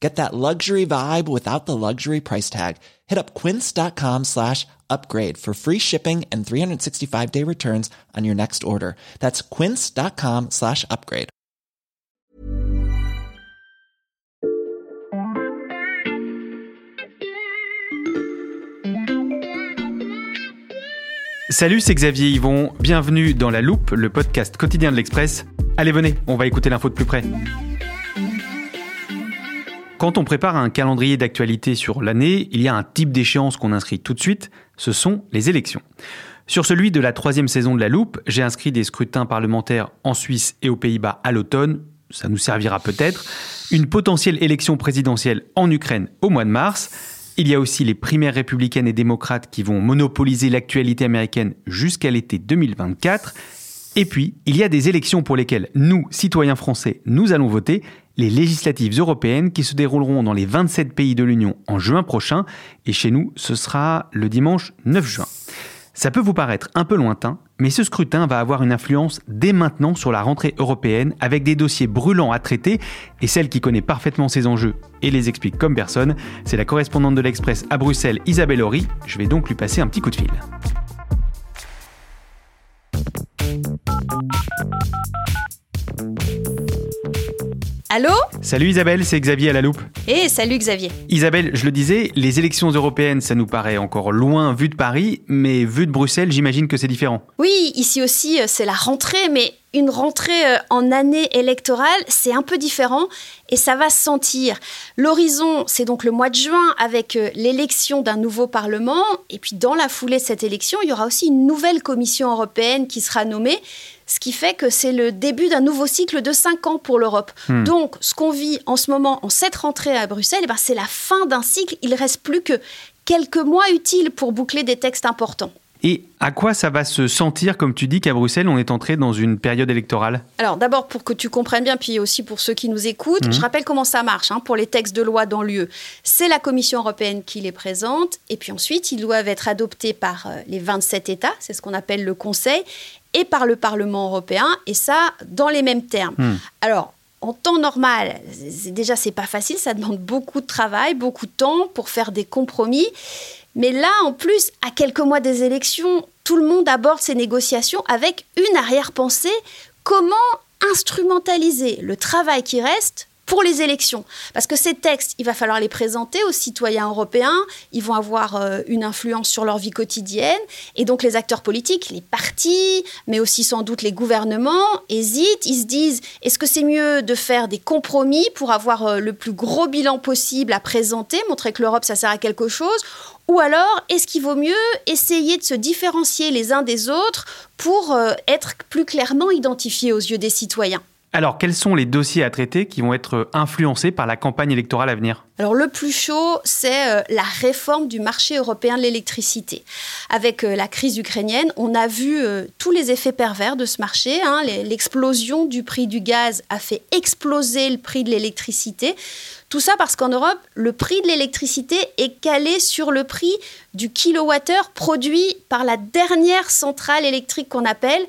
Get that luxury vibe without the luxury price tag. Hit up quince.com slash upgrade for free shipping and 365-day returns on your next order. That's quince.com slash upgrade. Salut, c'est Xavier Yvon. Bienvenue dans La Loupe, le podcast quotidien de l'Express. Allez, venez, on va écouter l'info de plus près. Quand on prépare un calendrier d'actualité sur l'année, il y a un type d'échéance qu'on inscrit tout de suite, ce sont les élections. Sur celui de la troisième saison de la loupe, j'ai inscrit des scrutins parlementaires en Suisse et aux Pays-Bas à l'automne, ça nous servira peut-être, une potentielle élection présidentielle en Ukraine au mois de mars, il y a aussi les primaires républicaines et démocrates qui vont monopoliser l'actualité américaine jusqu'à l'été 2024, et puis il y a des élections pour lesquelles nous, citoyens français, nous allons voter, les législatives européennes qui se dérouleront dans les 27 pays de l'Union en juin prochain, et chez nous, ce sera le dimanche 9 juin. Ça peut vous paraître un peu lointain, mais ce scrutin va avoir une influence dès maintenant sur la rentrée européenne avec des dossiers brûlants à traiter et celle qui connaît parfaitement ces enjeux et les explique comme personne, c'est la correspondante de l'Express à Bruxelles, Isabelle Horry. Je vais donc lui passer un petit coup de fil. Allô Salut Isabelle, c'est Xavier à la loupe. Eh, salut Xavier. Isabelle, je le disais, les élections européennes, ça nous paraît encore loin vu de Paris, mais vu de Bruxelles, j'imagine que c'est différent. Oui, ici aussi, euh, c'est la rentrée, mais une rentrée euh, en année électorale, c'est un peu différent et ça va se sentir. L'horizon, c'est donc le mois de juin avec euh, l'élection d'un nouveau Parlement. Et puis dans la foulée de cette élection, il y aura aussi une nouvelle Commission européenne qui sera nommée. Ce qui fait que c'est le début d'un nouveau cycle de cinq ans pour l'Europe. Hmm. Donc, ce qu'on vit en ce moment, en cette rentrée à Bruxelles, eh ben, c'est la fin d'un cycle. Il reste plus que quelques mois utiles pour boucler des textes importants. Et à quoi ça va se sentir, comme tu dis, qu'à Bruxelles, on est entré dans une période électorale? Alors d'abord pour que tu comprennes bien, puis aussi pour ceux qui nous écoutent, Mhm. je rappelle comment ça marche hein, pour les textes de loi dans l'UE. C'est la Commission européenne qui les présente, et puis ensuite ils doivent être adoptés par euh, les 27 États, c'est ce qu'on appelle le Conseil, et par le Parlement européen, et ça dans les mêmes termes. Hmm. Alors en temps normal, déjà c'est pas facile, ça demande beaucoup de travail, beaucoup de temps pour faire des compromis. Mais là, en plus, à quelques mois des élections, tout le monde aborde ces négociations avec une arrière-pensée. Comment instrumentaliser le travail qui reste pour les élections. Parce que ces textes, il va falloir les présenter aux citoyens européens, ils vont avoir euh, une influence sur leur vie quotidienne, et donc les acteurs politiques, les partis, mais aussi sans doute les gouvernements, hésitent, ils se disent, est-ce que c'est mieux de faire des compromis pour avoir euh, le plus gros bilan possible à présenter, montrer que l'Europe, ça sert à quelque chose? Ou alors, est-ce qu'il vaut mieux essayer de se différencier les uns des autres pour euh, être plus clairement identifiés aux yeux des citoyens? Alors, quels sont les dossiers à traiter qui vont être influencés par la campagne électorale à venir? Alors le plus chaud, c'est euh, la réforme du marché européen de l'électricité. Avec euh, la crise ukrainienne, on a vu euh, tous les effets pervers de ce marché. hein. L'explosion du prix du gaz a fait exploser le prix de l'électricité. Tout ça parce qu'en Europe, le prix de l'électricité est calé sur le prix du kilowattheure produit par la dernière centrale électrique qu'on appelle.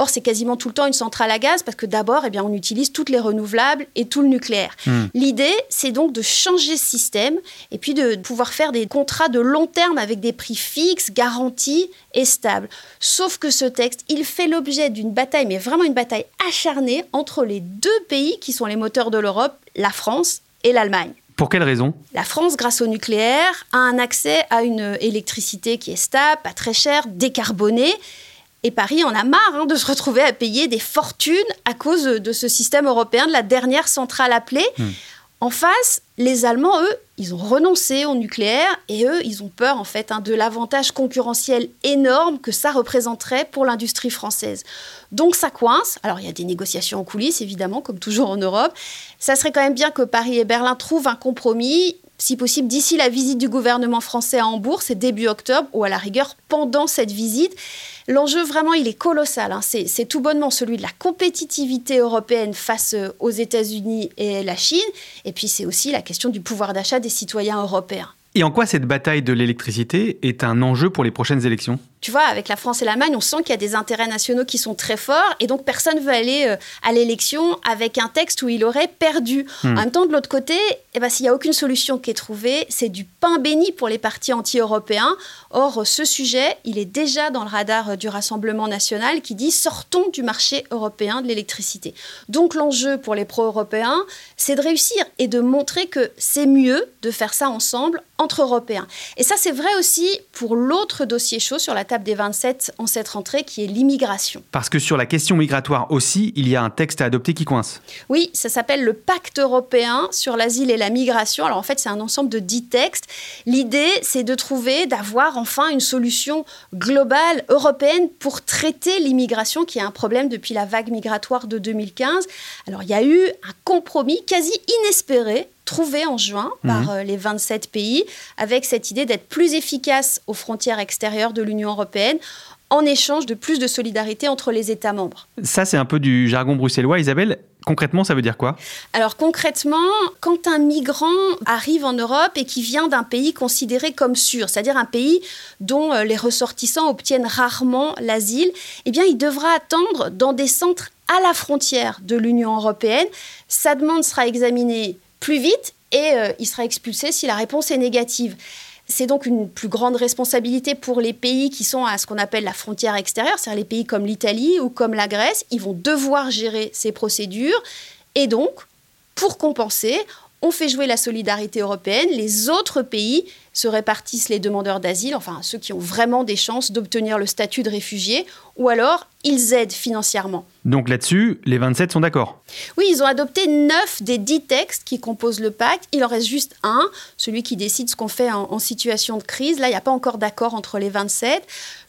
Or, c'est quasiment tout le temps une centrale à gaz parce que d'abord, eh bien, on utilise toutes les renouvelables et tout le nucléaire. Hmm. L'idée, c'est donc de changer ce système et puis de pouvoir faire des contrats de long terme avec des prix fixes, garantis et stables. Sauf que ce texte, il fait l'objet d'une bataille, mais vraiment une bataille acharnée entre les deux pays qui sont les moteurs de l'Europe, la France et l'Allemagne. Pour quelles raisons La France, grâce au nucléaire, a un accès à une électricité qui est stable, pas très chère, décarbonée. Et Paris en a marre hein, de se retrouver à payer des fortunes à cause de ce système européen de la dernière centrale appelée. Hmm. En face, les Allemands, eux, ils ont renoncé au nucléaire et eux, ils ont peur en fait hein, de l'avantage concurrentiel énorme que ça représenterait pour l'industrie française. Donc ça coince. Alors il y a des négociations en coulisses, évidemment, comme toujours en Europe. Ça serait quand même bien que Paris et Berlin trouvent un compromis si possible, d'ici la visite du gouvernement français à Hambourg, c'est début octobre, ou à la rigueur pendant cette visite. L'enjeu, vraiment, il est colossal. Hein. C'est tout bonnement celui de la compétitivité européenne face euh, aux États-Unis et la Chine. Et puis, c'est aussi la question du pouvoir d'achat des citoyens européens. Et en quoi cette bataille de l'électricité est un enjeu pour les prochaines élections? Tu vois, avec la France et l'Allemagne, on sent qu'il y a des intérêts nationaux qui sont très forts et donc personne ne veut aller euh, à l'élection avec un texte où il aurait perdu. Hmm. En même temps, de l'autre côté, eh ben, s'il n'y a aucune solution qui est trouvée, c'est du pain béni pour les partis anti-européens. Or, ce sujet, il est déjà dans le radar euh, du Rassemblement national qui dit sortons du marché européen de l'électricité. Donc, l'enjeu pour les pro-européens, c'est de réussir et de montrer que c'est mieux de faire ça ensemble entre Européens. Et ça, c'est vrai aussi pour l'autre dossier chaud sur la table des 27 en cette rentrée, qui est l'immigration. Parce que sur la question migratoire aussi, il y a un texte à adopter qui coince. Oui, ça s'appelle le Pacte européen sur l'asile et la migration. Alors en fait, c'est un ensemble de 10 textes. L'idée, c'est de trouver, d'avoir enfin une solution globale européenne pour traiter l'immigration, qui est un problème depuis la vague migratoire de 2015. Alors il y a eu un compromis quasi inespéré trouvé en juin par mhm. euh, les 27 pays, avec cette idée d'être plus efficace aux frontières extérieures de l'Union européenne en échange de plus de solidarité entre les États membres. Ça, c'est un peu du jargon bruxellois. Isabelle, Concrètement, ça veut dire quoi? Alors concrètement, quand un migrant arrive en Europe et qui vient d'un pays considéré comme sûr, c'est-à-dire un pays dont euh, les ressortissants obtiennent rarement l'asile, eh bien il devra attendre dans des centres à la frontière de l'Union européenne. Sa demande sera examinée plus vite et euh, il sera expulsé si la réponse est négative. C'est donc une plus grande responsabilité pour les pays qui sont à ce qu'on appelle la frontière extérieure, c'est-à-dire les pays comme l'Italie ou comme la Grèce. Ils vont devoir gérer ces procédures. Et donc, pour compenser, on fait jouer la solidarité européenne. Les autres pays se répartissent les demandeurs d'asile, enfin ceux qui ont vraiment des chances d'obtenir le statut de réfugié, ou alors ils aident financièrement. Donc là-dessus, les 27 sont d'accord Oui, ils ont adopté 9 des 10 textes qui composent le pacte. Il en reste juste un, celui qui décide ce qu'on fait en, en, situation de crise. Là, il n'y a pas encore d'accord entre les 27.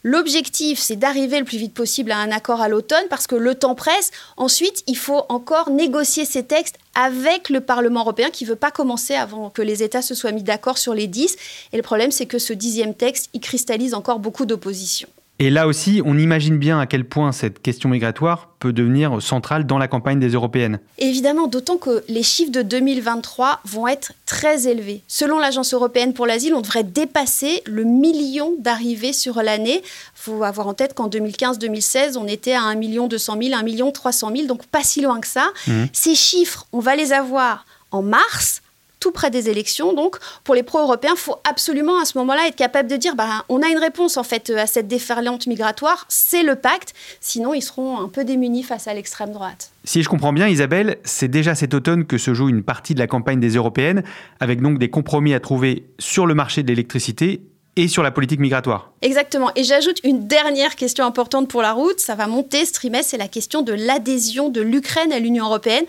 L'objectif, c'est d'arriver le plus vite possible à un accord à l'automne parce que le temps presse. Ensuite, il faut encore négocier ces textes avec le Parlement européen qui ne veut pas commencer avant que les États se soient mis d'accord sur les 10. Et le problème, c'est que ce dixième texte, il cristallise encore beaucoup d'opposition. Et là aussi, on imagine bien à quel point cette question migratoire peut devenir centrale dans la campagne des européennes. Évidemment, d'autant que les chiffres de 2023 vont être très élevés. Selon l'Agence européenne pour l'asile, on devrait dépasser le million d'arrivées sur l'année. Il faut avoir en tête qu'en 2015-2016, on était à 1 200 000, 1 300 000, donc pas si loin que ça. Mmh. Ces chiffres, on va les avoir en mars tout près des élections. Donc, pour les pro-européens, il faut absolument à ce moment-là être capable de dire bah, on a une réponse en fait à cette déferlante migratoire, c'est le pacte. Sinon, ils seront un peu démunis face à l'extrême droite. Si je comprends bien, Isabelle, c'est déjà cet automne que se joue une partie de la campagne des européennes, avec donc des compromis à trouver sur le marché de l'électricité et sur la politique migratoire. Exactement. Et j'ajoute une dernière question importante pour la route. Ça va monter ce trimestre, c'est la question de l'adhésion de l'Ukraine à l'Union européenne.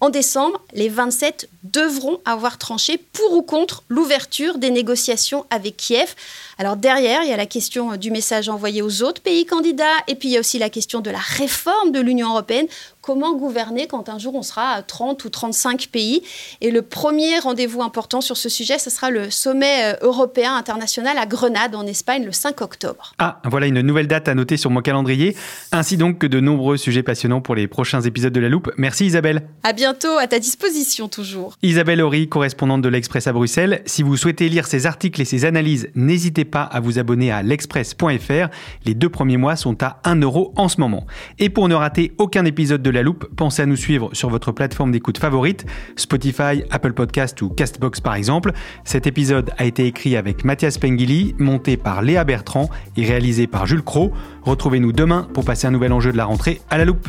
En décembre, les 27 devront avoir tranché pour ou contre l'ouverture des négociations avec Kiev. Alors derrière, il y a la question du message envoyé aux autres pays candidats et puis il y a aussi la question de la réforme de l'Union européenne comment gouverner quand un jour on sera à 30 ou 35 pays. Et le premier rendez-vous important sur ce sujet, ce sera le sommet euh, européen international à Grenade, en Espagne, le 5 octobre. Ah, voilà une nouvelle date à noter sur mon calendrier, ainsi donc que de nombreux sujets passionnants pour les prochains épisodes de La Loupe. Merci Isabelle. À bientôt, à ta disposition toujours. Isabelle Horry, correspondante de l'Express à Bruxelles. Si vous souhaitez lire ces articles et ces analyses, n'hésitez pas à vous abonner à l'express.fr. Les deux premiers mois sont à 1 euro en ce moment. Et pour ne rater aucun épisode de Pensez à nous suivre sur votre plateforme d'écoute favorite, Spotify, Apple Podcast ou Castbox par exemple. Cet épisode a été écrit avec Mathias Pengili, monté par Léa Bertrand et réalisé par Jules Cro. Retrouvez-nous demain pour passer un nouvel enjeu de la rentrée à la loupe.